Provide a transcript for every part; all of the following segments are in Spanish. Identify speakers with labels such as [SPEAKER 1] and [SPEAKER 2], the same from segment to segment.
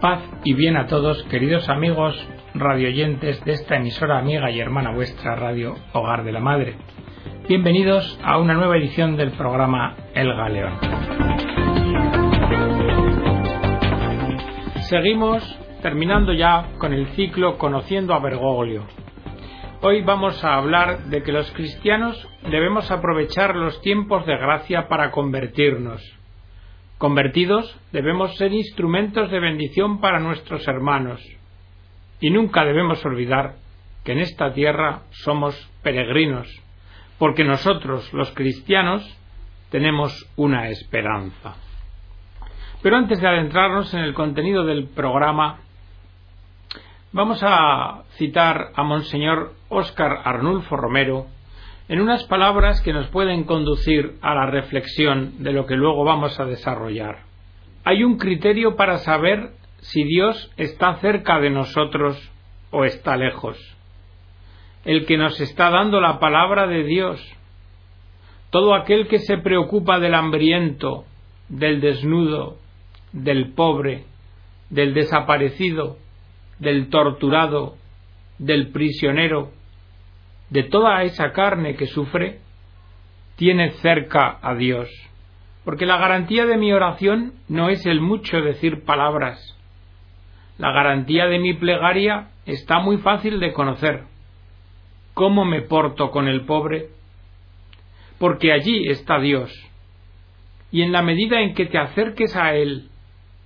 [SPEAKER 1] Paz y bien a todos, queridos amigos radioyentes de esta emisora amiga y hermana vuestra Radio Hogar de la Madre. Bienvenidos a una nueva edición del programa El Galeón. Seguimos terminando ya con el ciclo Conociendo a Bergoglio. Hoy vamos a hablar de que los cristianos debemos aprovechar los tiempos de gracia para convertirnos Convertidos, debemos ser instrumentos de bendición para nuestros hermanos. Y nunca debemos olvidar que en esta tierra somos peregrinos, porque nosotros, los cristianos, tenemos una esperanza. Pero antes de adentrarnos en el contenido del programa, vamos a citar a Monseñor Óscar Arnulfo Romero, en unas palabras que nos pueden conducir a la reflexión de lo que luego vamos a desarrollar. Hay un criterio para saber si Dios está cerca de nosotros o está lejos. El que nos está dando la palabra de Dios. Todo aquel que se preocupa del hambriento, del desnudo, del pobre, del desaparecido, del torturado, del prisionero, de toda esa carne que sufre, tiene cerca a Dios. Porque la garantía de mi oración no es el mucho decir palabras. La garantía de mi plegaria está muy fácil de conocer. ¿Cómo me porto con el pobre? Porque allí está Dios. Y en la medida en que te acerques a Él,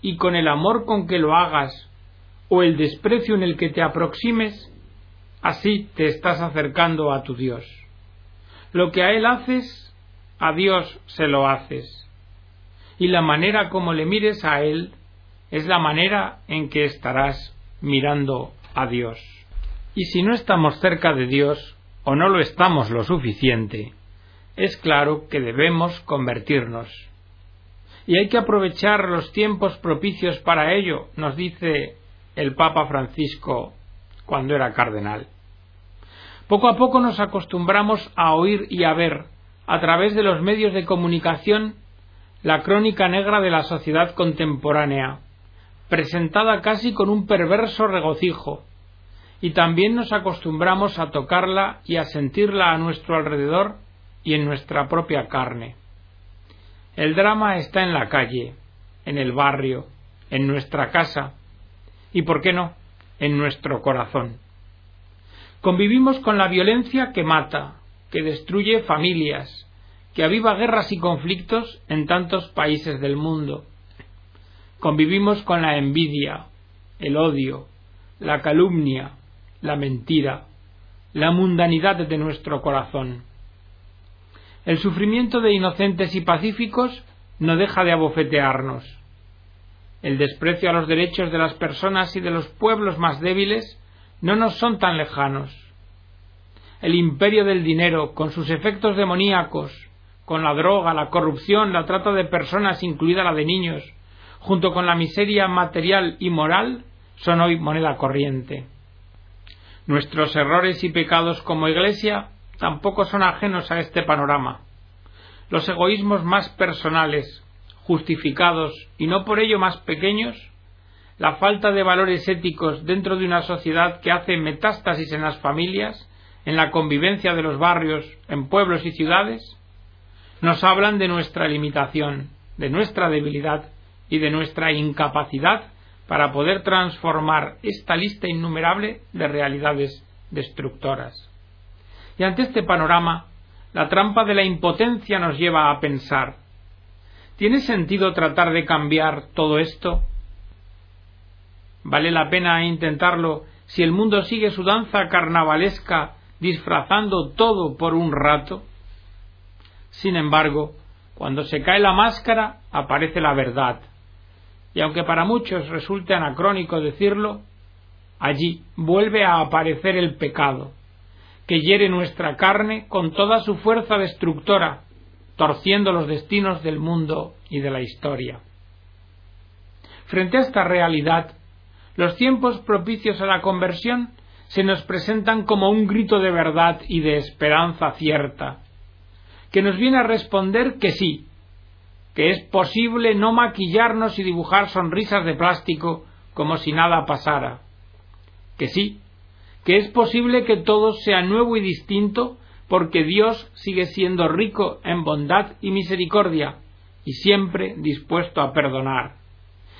[SPEAKER 1] y con el amor con que lo hagas, o el desprecio en el que te aproximes, Así te estás acercando a tu Dios. Lo que a Él haces, a Dios se lo haces. Y la manera como le mires a Él es la manera en que estarás mirando a Dios. Y si no estamos cerca de Dios, o no lo estamos lo suficiente, es claro que debemos convertirnos. Y hay que aprovechar los tiempos propicios para ello, nos dice el Papa Francisco cuando era cardenal. Poco a poco nos acostumbramos a oír y a ver, a través de los medios de comunicación, la crónica negra de la sociedad contemporánea, presentada casi con un perverso regocijo, y también nos acostumbramos a tocarla y a sentirla a nuestro alrededor y en nuestra propia carne. El drama está en la calle, en el barrio, en nuestra casa y, ¿por qué no?, en nuestro corazón. Convivimos con la violencia que mata, que destruye familias, que aviva guerras y conflictos en tantos países del mundo. Convivimos con la envidia, el odio, la calumnia, la mentira, la mundanidad de nuestro corazón. El sufrimiento de inocentes y pacíficos no deja de abofetearnos. El desprecio a los derechos de las personas y de los pueblos más débiles no nos son tan lejanos. El imperio del dinero, con sus efectos demoníacos, con la droga, la corrupción, la trata de personas, incluida la de niños, junto con la miseria material y moral, son hoy moneda corriente. Nuestros errores y pecados como Iglesia tampoco son ajenos a este panorama. Los egoísmos más personales, justificados y no por ello más pequeños, la falta de valores éticos dentro de una sociedad que hace metástasis en las familias, en la convivencia de los barrios, en pueblos y ciudades, nos hablan de nuestra limitación, de nuestra debilidad y de nuestra incapacidad para poder transformar esta lista innumerable de realidades destructoras. Y ante este panorama, la trampa de la impotencia nos lleva a pensar ¿Tiene sentido tratar de cambiar todo esto? ¿Vale la pena intentarlo si el mundo sigue su danza carnavalesca disfrazando todo por un rato? Sin embargo, cuando se cae la máscara aparece la verdad. Y aunque para muchos resulte anacrónico decirlo, allí vuelve a aparecer el pecado, que hiere nuestra carne con toda su fuerza destructora, torciendo los destinos del mundo y de la historia. Frente a esta realidad, los tiempos propicios a la conversión se nos presentan como un grito de verdad y de esperanza cierta, que nos viene a responder que sí, que es posible no maquillarnos y dibujar sonrisas de plástico como si nada pasara. Que sí, que es posible que todo sea nuevo y distinto porque Dios sigue siendo rico en bondad y misericordia y siempre dispuesto a perdonar,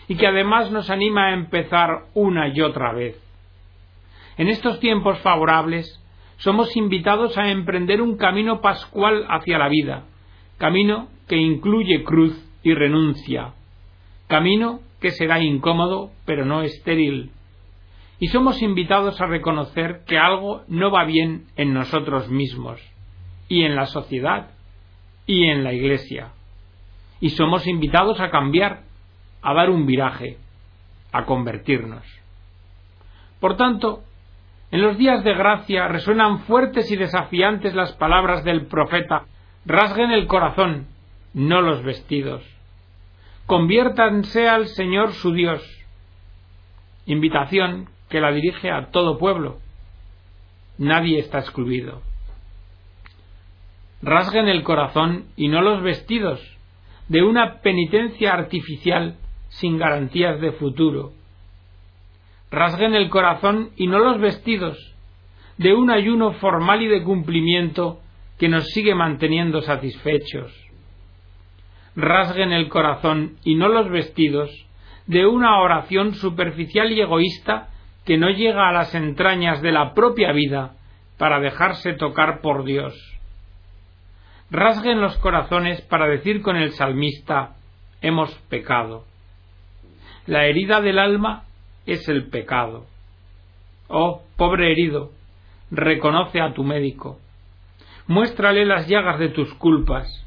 [SPEAKER 1] y que además nos anima a empezar una y otra vez. En estos tiempos favorables somos invitados a emprender un camino pascual hacia la vida, camino que incluye cruz y renuncia, camino que será incómodo pero no estéril. Y somos invitados a reconocer que algo no va bien en nosotros mismos, y en la sociedad, y en la Iglesia. Y somos invitados a cambiar, a dar un viraje, a convertirnos. Por tanto, en los días de gracia resuenan fuertes y desafiantes las palabras del profeta rasguen el corazón, no los vestidos conviértanse al Señor su Dios. Invitación que la dirige a todo pueblo. Nadie está excluido. Rasguen el corazón y no los vestidos de una penitencia artificial sin garantías de futuro. Rasguen el corazón y no los vestidos de un ayuno formal y de cumplimiento que nos sigue manteniendo satisfechos rasguen el corazón y no los vestidos de una oración superficial y egoísta que no llega a las entrañas de la propia vida para dejarse tocar por Dios. Rasguen los corazones para decir con el salmista hemos pecado. La herida del alma es el pecado. Oh, pobre herido, reconoce a tu médico. Muéstrale las llagas de tus culpas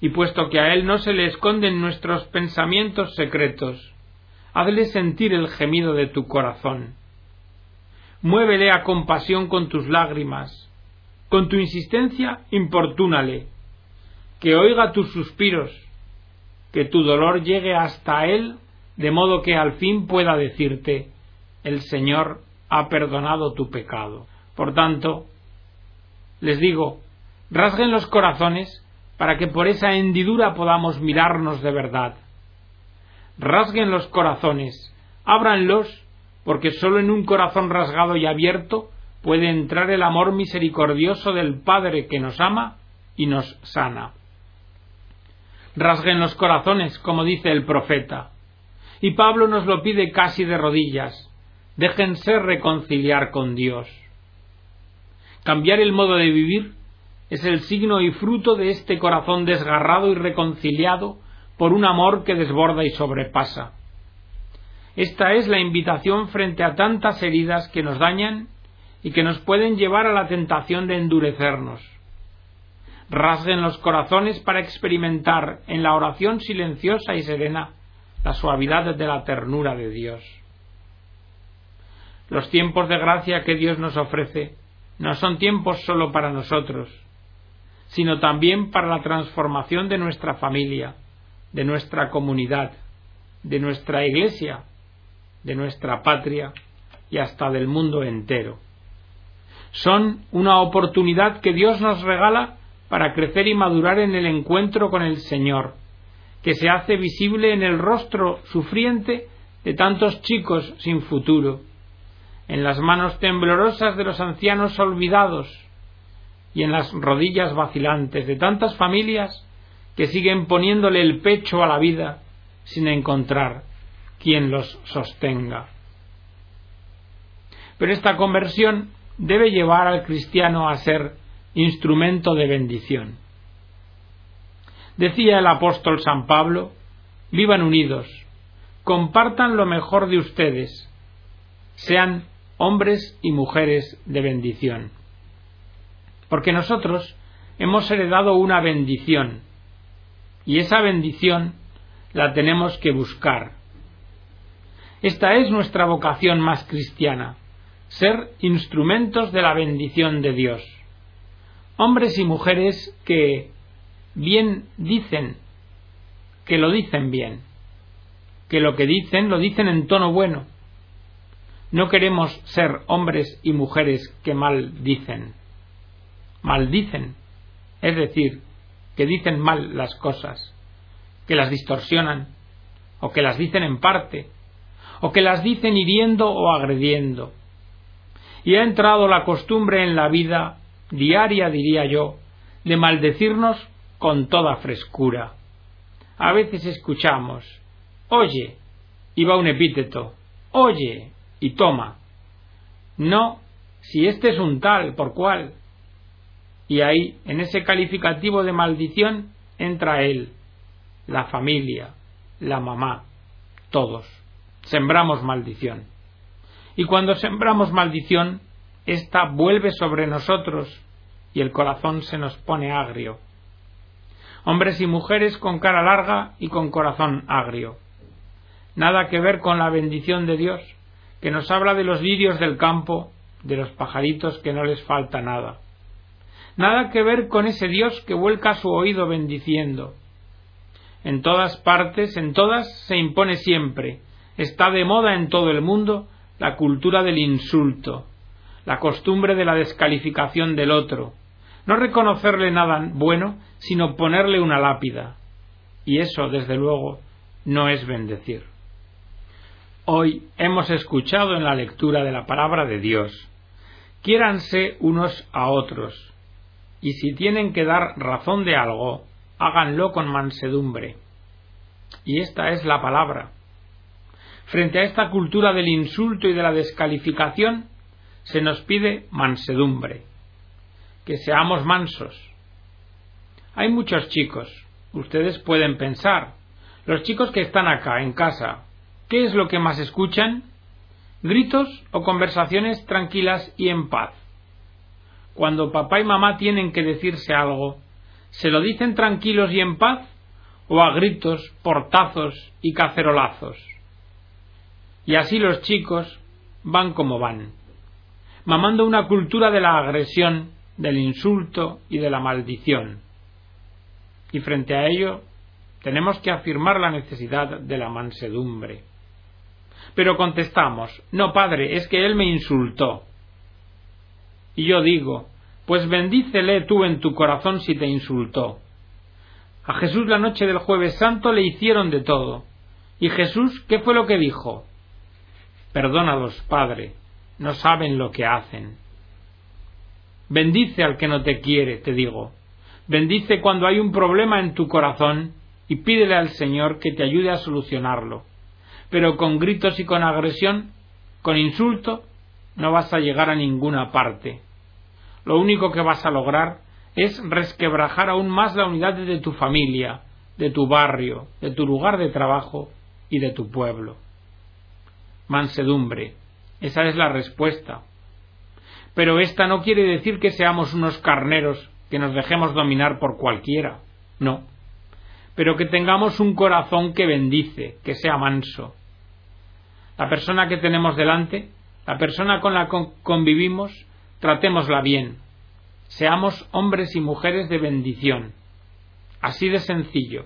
[SPEAKER 1] y puesto que a él no se le esconden nuestros pensamientos secretos, hazle sentir el gemido de tu corazón. Muévele a compasión con tus lágrimas, con tu insistencia importúnale, que oiga tus suspiros, que tu dolor llegue hasta él, de modo que al fin pueda decirte, el Señor ha perdonado tu pecado. Por tanto, les digo, rasguen los corazones para que por esa hendidura podamos mirarnos de verdad. Rasguen los corazones, ábranlos, porque sólo en un corazón rasgado y abierto puede entrar el amor misericordioso del Padre que nos ama y nos sana. Rasguen los corazones, como dice el profeta. Y Pablo nos lo pide casi de rodillas. Déjense reconciliar con Dios. Cambiar el modo de vivir es el signo y fruto de este corazón desgarrado y reconciliado por un amor que desborda y sobrepasa. Esta es la invitación frente a tantas heridas que nos dañan y que nos pueden llevar a la tentación de endurecernos. Rasguen los corazones para experimentar en la oración silenciosa y serena la suavidad de la ternura de Dios. Los tiempos de gracia que Dios nos ofrece no son tiempos solo para nosotros, sino también para la transformación de nuestra familia, de nuestra comunidad, de nuestra iglesia, de nuestra patria y hasta del mundo entero. Son una oportunidad que Dios nos regala para crecer y madurar en el encuentro con el Señor, que se hace visible en el rostro sufriente de tantos chicos sin futuro, en las manos temblorosas de los ancianos olvidados, y en las rodillas vacilantes de tantas familias que siguen poniéndole el pecho a la vida sin encontrar quien los sostenga. Pero esta conversión debe llevar al cristiano a ser instrumento de bendición. Decía el apóstol San Pablo, vivan unidos, compartan lo mejor de ustedes, sean hombres y mujeres de bendición porque nosotros hemos heredado una bendición y esa bendición la tenemos que buscar. Esta es nuestra vocación más cristiana, ser instrumentos de la bendición de Dios. Hombres y mujeres que bien dicen, que lo dicen bien, que lo que dicen lo dicen en tono bueno. No queremos ser hombres y mujeres que mal dicen maldicen, es decir, que dicen mal las cosas, que las distorsionan, o que las dicen en parte, o que las dicen hiriendo o agrediendo. Y ha entrado la costumbre en la vida diaria, diría yo, de maldecirnos con toda frescura. A veces escuchamos, oye, y va un epíteto, oye, y toma. No, si este es un tal, por cual. Y ahí, en ese calificativo de maldición, entra él, la familia, la mamá, todos. Sembramos maldición. Y cuando sembramos maldición, ésta vuelve sobre nosotros y el corazón se nos pone agrio. Hombres y mujeres con cara larga y con corazón agrio. Nada que ver con la bendición de Dios, que nos habla de los lirios del campo, de los pajaritos que no les falta nada. Nada que ver con ese Dios que vuelca su oído bendiciendo. En todas partes, en todas, se impone siempre, está de moda en todo el mundo, la cultura del insulto, la costumbre de la descalificación del otro, no reconocerle nada bueno, sino ponerle una lápida. Y eso, desde luego, no es bendecir. Hoy hemos escuchado en la lectura de la palabra de Dios. Quiéranse unos a otros, y si tienen que dar razón de algo, háganlo con mansedumbre. Y esta es la palabra. Frente a esta cultura del insulto y de la descalificación, se nos pide mansedumbre, que seamos mansos. Hay muchos chicos, ustedes pueden pensar, los chicos que están acá, en casa, ¿qué es lo que más escuchan? ¿Gritos o conversaciones tranquilas y en paz? Cuando papá y mamá tienen que decirse algo, ¿se lo dicen tranquilos y en paz? ¿O a gritos, portazos y cacerolazos? Y así los chicos van como van mamando una cultura de la agresión, del insulto y de la maldición. Y frente a ello, tenemos que afirmar la necesidad de la mansedumbre. Pero contestamos, no, padre, es que él me insultó. Y yo digo, pues bendícele tú en tu corazón si te insultó. A Jesús la noche del jueves santo le hicieron de todo. ¿Y Jesús qué fue lo que dijo? Perdónalos, Padre, no saben lo que hacen. Bendice al que no te quiere, te digo. Bendice cuando hay un problema en tu corazón y pídele al Señor que te ayude a solucionarlo. Pero con gritos y con agresión, con insulto, no vas a llegar a ninguna parte. Lo único que vas a lograr es resquebrajar aún más la unidad de tu familia, de tu barrio, de tu lugar de trabajo y de tu pueblo. Mansedumbre, esa es la respuesta. Pero esta no quiere decir que seamos unos carneros que nos dejemos dominar por cualquiera. No. Pero que tengamos un corazón que bendice, que sea manso. La persona que tenemos delante, la persona con la que convivimos, tratémosla bien. Seamos hombres y mujeres de bendición. Así de sencillo.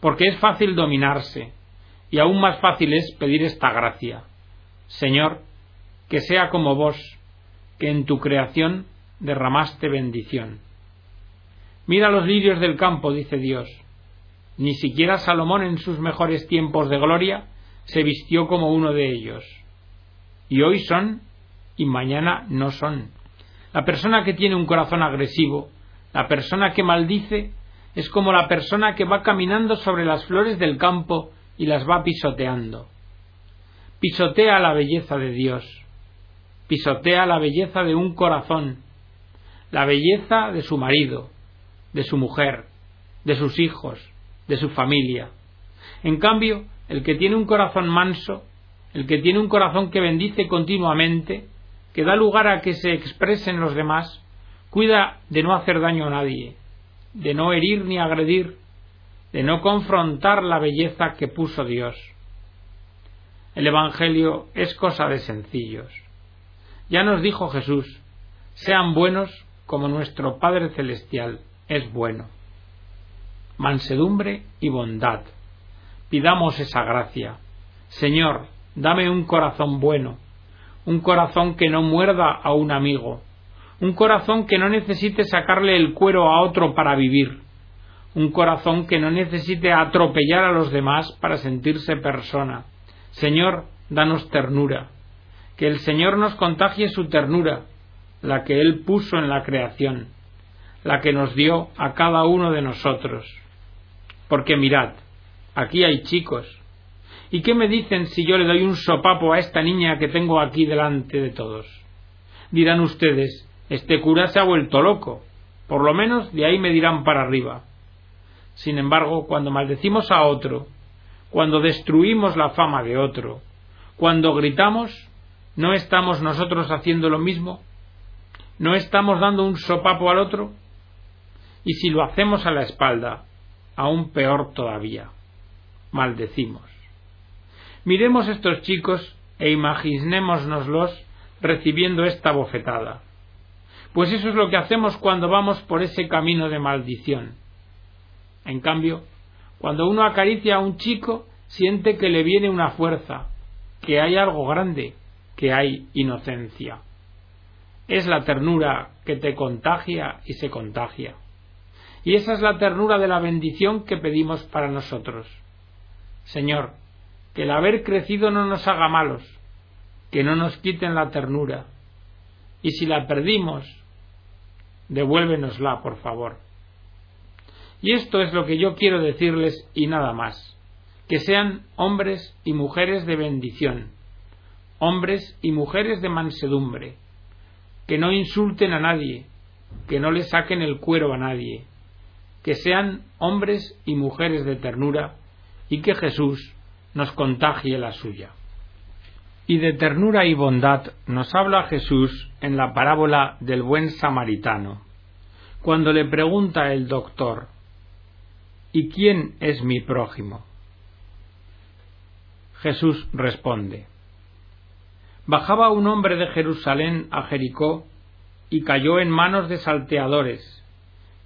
[SPEAKER 1] Porque es fácil dominarse, y aún más fácil es pedir esta gracia. Señor, que sea como vos, que en tu creación derramaste bendición. Mira los lirios del campo, dice Dios. Ni siquiera Salomón en sus mejores tiempos de gloria se vistió como uno de ellos. Y hoy son y mañana no son. La persona que tiene un corazón agresivo, la persona que maldice, es como la persona que va caminando sobre las flores del campo y las va pisoteando pisotea la belleza de Dios, pisotea la belleza de un corazón, la belleza de su marido, de su mujer, de sus hijos, de su familia. En cambio, el que tiene un corazón manso, el que tiene un corazón que bendice continuamente, que da lugar a que se expresen los demás, cuida de no hacer daño a nadie, de no herir ni agredir, de no confrontar la belleza que puso Dios. El Evangelio es cosa de sencillos. Ya nos dijo Jesús, sean buenos como nuestro Padre Celestial es bueno. Mansedumbre y bondad. Pidamos esa gracia. Señor, dame un corazón bueno, un corazón que no muerda a un amigo, un corazón que no necesite sacarle el cuero a otro para vivir, un corazón que no necesite atropellar a los demás para sentirse persona, Señor, danos ternura, que el Señor nos contagie su ternura, la que Él puso en la creación, la que nos dio a cada uno de nosotros. Porque mirad, aquí hay chicos. ¿Y qué me dicen si yo le doy un sopapo a esta niña que tengo aquí delante de todos? Dirán ustedes, este cura se ha vuelto loco. Por lo menos de ahí me dirán para arriba. Sin embargo, cuando maldecimos a otro, cuando destruimos la fama de otro, cuando gritamos, ¿no estamos nosotros haciendo lo mismo? ¿No estamos dando un sopapo al otro? Y si lo hacemos a la espalda, aún peor todavía, maldecimos. Miremos estos chicos e imaginémonoslos recibiendo esta bofetada. Pues eso es lo que hacemos cuando vamos por ese camino de maldición. En cambio, cuando uno acaricia a un chico, siente que le viene una fuerza, que hay algo grande, que hay inocencia. Es la ternura que te contagia y se contagia. Y esa es la ternura de la bendición que pedimos para nosotros. Señor, que el haber crecido no nos haga malos, que no nos quiten la ternura. Y si la perdimos, devuélvenosla, por favor. Y esto es lo que yo quiero decirles y nada más. Que sean hombres y mujeres de bendición, hombres y mujeres de mansedumbre, que no insulten a nadie, que no le saquen el cuero a nadie, que sean hombres y mujeres de ternura y que Jesús nos contagie la suya. Y de ternura y bondad nos habla Jesús en la parábola del buen samaritano, cuando le pregunta el doctor, ¿Y quién es mi prójimo? Jesús responde, Bajaba un hombre de Jerusalén a Jericó y cayó en manos de salteadores,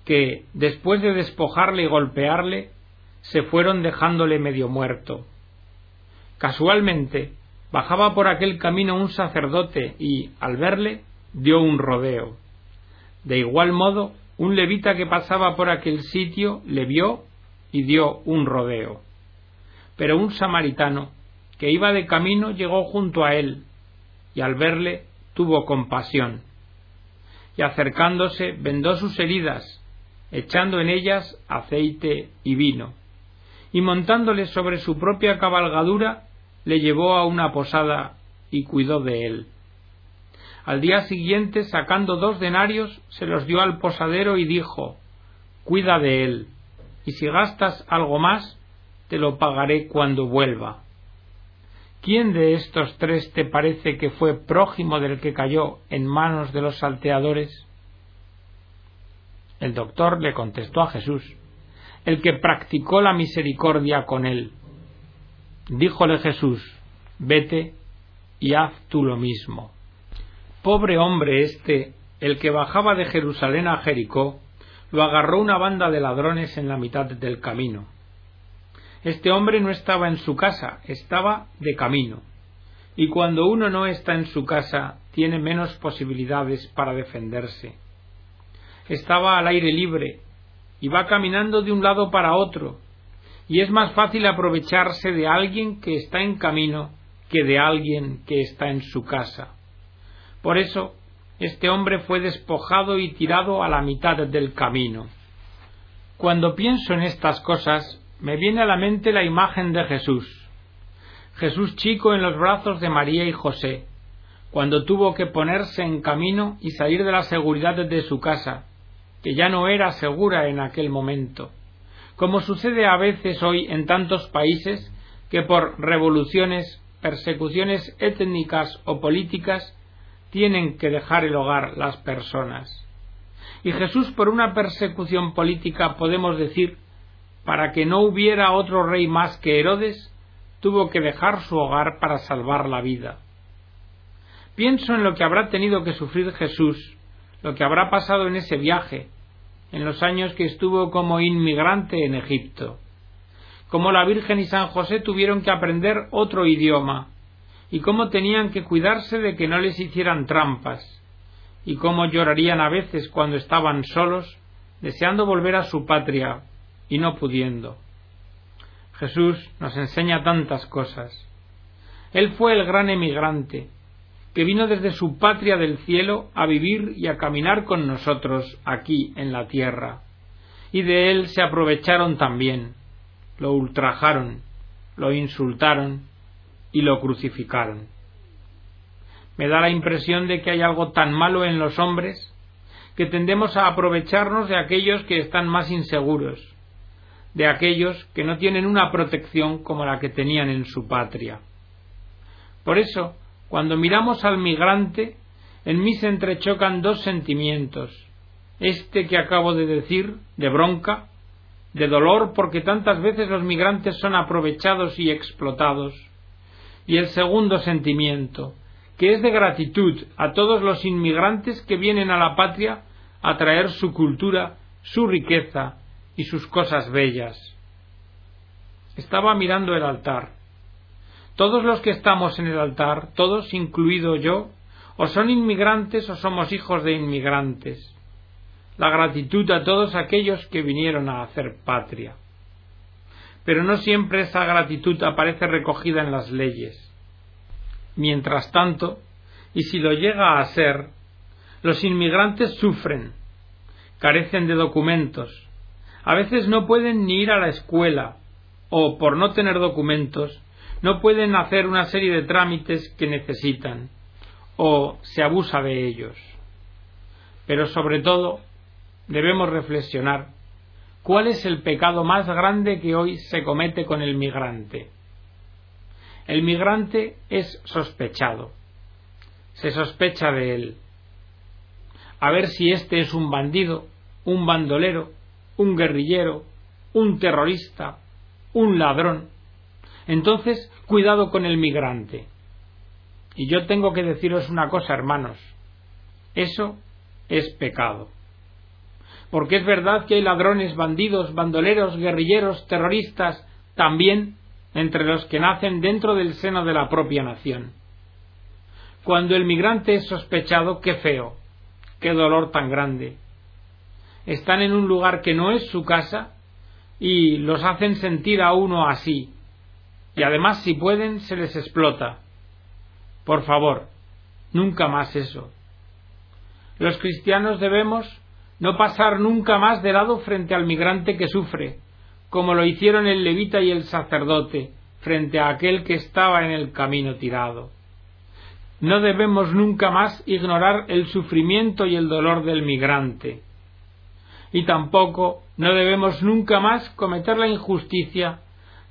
[SPEAKER 1] que, después de despojarle y golpearle, se fueron dejándole medio muerto. Casualmente, bajaba por aquel camino un sacerdote y, al verle, dio un rodeo. De igual modo, un levita que pasaba por aquel sitio le vio y dio un rodeo. Pero un samaritano que iba de camino llegó junto a él y al verle tuvo compasión y acercándose vendó sus heridas echando en ellas aceite y vino y montándole sobre su propia cabalgadura le llevó a una posada y cuidó de él. Al día siguiente, sacando dos denarios, se los dio al posadero y dijo Cuida de él y si gastas algo más, te lo pagaré cuando vuelva. ¿Quién de estos tres te parece que fue prójimo del que cayó en manos de los salteadores? El doctor le contestó a Jesús, el que practicó la misericordia con él. Díjole Jesús, vete y haz tú lo mismo. Pobre hombre este, el que bajaba de Jerusalén a Jericó, lo agarró una banda de ladrones en la mitad del camino. Este hombre no estaba en su casa, estaba de camino. Y cuando uno no está en su casa, tiene menos posibilidades para defenderse. Estaba al aire libre y va caminando de un lado para otro, y es más fácil aprovecharse de alguien que está en camino que de alguien que está en su casa. Por eso, este hombre fue despojado y tirado a la mitad del camino. Cuando pienso en estas cosas, me viene a la mente la imagen de Jesús. Jesús chico en los brazos de María y José, cuando tuvo que ponerse en camino y salir de la seguridad de su casa, que ya no era segura en aquel momento, como sucede a veces hoy en tantos países que por revoluciones, persecuciones étnicas o políticas tienen que dejar el hogar las personas. Y Jesús, por una persecución política, podemos decir, para que no hubiera otro rey más que Herodes, tuvo que dejar su hogar para salvar la vida. Pienso en lo que habrá tenido que sufrir Jesús, lo que habrá pasado en ese viaje, en los años que estuvo como inmigrante en Egipto, cómo la Virgen y San José tuvieron que aprender otro idioma, y cómo tenían que cuidarse de que no les hicieran trampas, y cómo llorarían a veces cuando estaban solos, deseando volver a su patria y no pudiendo. Jesús nos enseña tantas cosas. Él fue el gran emigrante, que vino desde su patria del cielo a vivir y a caminar con nosotros aquí en la tierra. Y de él se aprovecharon también, lo ultrajaron, lo insultaron y lo crucificaron. Me da la impresión de que hay algo tan malo en los hombres que tendemos a aprovecharnos de aquellos que están más inseguros, de aquellos que no tienen una protección como la que tenían en su patria. Por eso, cuando miramos al migrante, en mí se entrechocan dos sentimientos, este que acabo de decir, de bronca, de dolor porque tantas veces los migrantes son aprovechados y explotados, y el segundo sentimiento, que es de gratitud a todos los inmigrantes que vienen a la patria a traer su cultura, su riqueza y sus cosas bellas. Estaba mirando el altar. Todos los que estamos en el altar, todos incluido yo, o son inmigrantes o somos hijos de inmigrantes. La gratitud a todos aquellos que vinieron a hacer patria. Pero no siempre esa gratitud aparece recogida en las leyes. Mientras tanto, y si lo llega a ser, los inmigrantes sufren, carecen de documentos, a veces no pueden ni ir a la escuela, o por no tener documentos, no pueden hacer una serie de trámites que necesitan, o se abusa de ellos. Pero sobre todo, debemos reflexionar cuál es el pecado más grande que hoy se comete con el migrante. El migrante es sospechado. Se sospecha de él a ver si este es un bandido, un bandolero, un guerrillero, un terrorista, un ladrón. Entonces, cuidado con el migrante. Y yo tengo que deciros una cosa, hermanos. Eso es pecado. Porque es verdad que hay ladrones, bandidos, bandoleros, guerrilleros, terroristas, también entre los que nacen dentro del seno de la propia nación. Cuando el migrante es sospechado, qué feo, qué dolor tan grande. Están en un lugar que no es su casa y los hacen sentir a uno así. Y además, si pueden, se les explota. Por favor, nunca más eso. Los cristianos debemos no pasar nunca más de lado frente al migrante que sufre, como lo hicieron el levita y el sacerdote frente a aquel que estaba en el camino tirado. No debemos nunca más ignorar el sufrimiento y el dolor del migrante. Y tampoco no debemos nunca más cometer la injusticia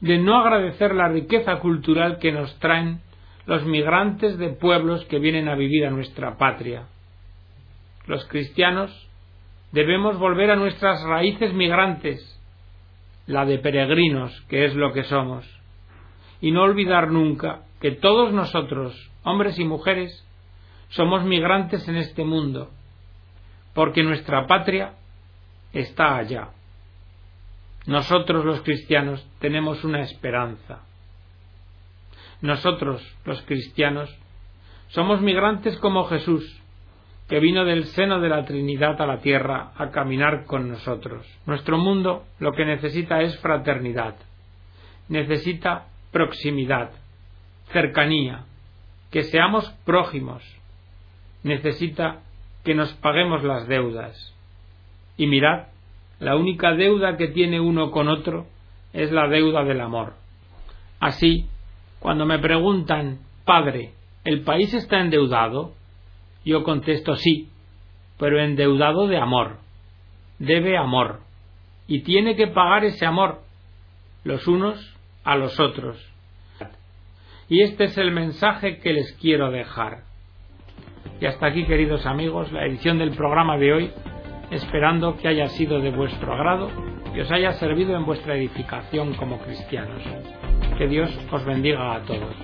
[SPEAKER 1] de no agradecer la riqueza cultural que nos traen los migrantes de pueblos que vienen a vivir a nuestra patria. Los cristianos debemos volver a nuestras raíces migrantes, la de peregrinos, que es lo que somos, y no olvidar nunca que todos nosotros, hombres y mujeres, somos migrantes en este mundo, porque nuestra patria está allá. Nosotros los cristianos tenemos una esperanza. Nosotros los cristianos somos migrantes como Jesús, que vino del seno de la Trinidad a la tierra a caminar con nosotros. Nuestro mundo lo que necesita es fraternidad, necesita proximidad, cercanía, que seamos prójimos. Necesita que nos paguemos las deudas. Y mirad, la única deuda que tiene uno con otro es la deuda del amor. Así, cuando me preguntan, Padre, ¿el país está endeudado? Yo contesto sí, pero endeudado de amor. Debe amor. Y tiene que pagar ese amor, los unos a los otros. Y este es el mensaje que les quiero dejar. Y hasta aquí, queridos amigos, la edición del programa de hoy, esperando que haya sido de vuestro agrado y os haya servido en vuestra edificación como cristianos. Que Dios os bendiga a todos.